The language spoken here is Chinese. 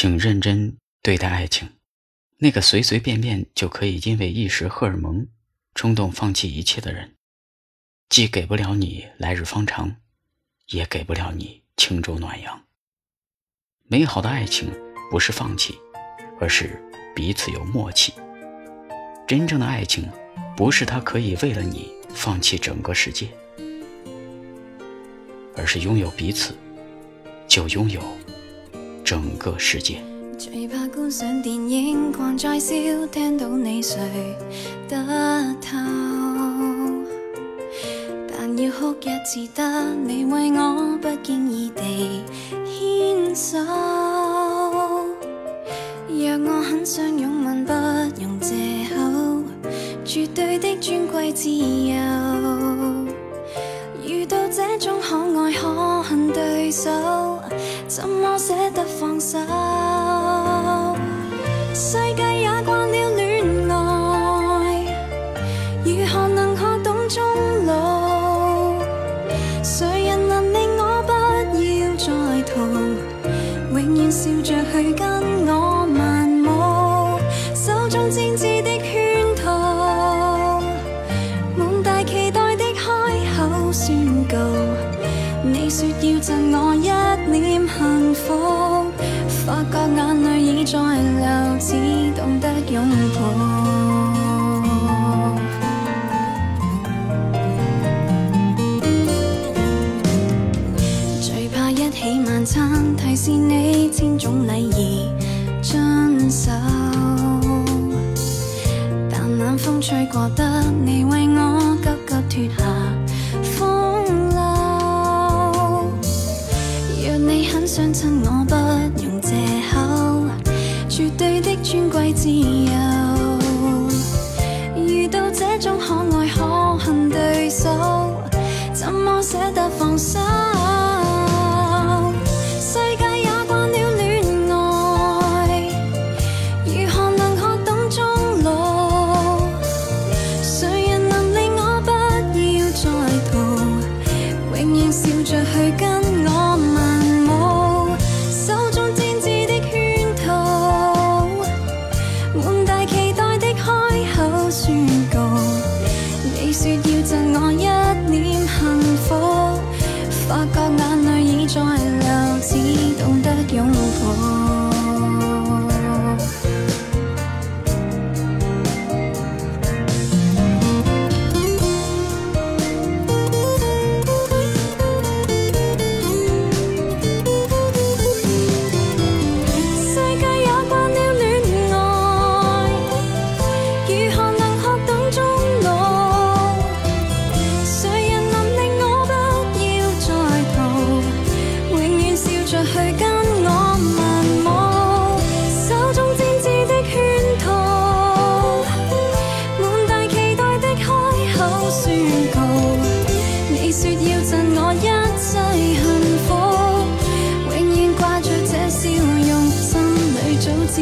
请认真对待爱情。那个随随便便就可以因为一时荷尔蒙冲动放弃一切的人，既给不了你来日方长，也给不了你轻舟暖阳。美好的爱情不是放弃，而是彼此有默契。真正的爱情，不是他可以为了你放弃整个世界，而是拥有彼此，就拥有整个世界。最怕观赏电影，狂在笑，听到你谁得透？但要哭一次得，你为我不经意地牵手。若我很想拥吻，不用借口，绝对的尊贵自由。遇到这种可爱可恨对手，怎么舍得放手？世界也惯了恋爱，如何能学懂终老？谁人能令我不要再逃？永远笑着去跟我漫舞，手中煎枝的圈说要赠我一脸幸福，发觉眼泪已在流，只懂得拥抱。最怕一起晚餐，提示你千种礼仪遵守。但冷风吹过得你为我急急脱下相亲我，不用借口，绝对的尊贵自由。遇到这种可爱可恨对手，怎么舍得放手？宣告。你说要赠我一切幸福。永远挂着这笑容，心里早知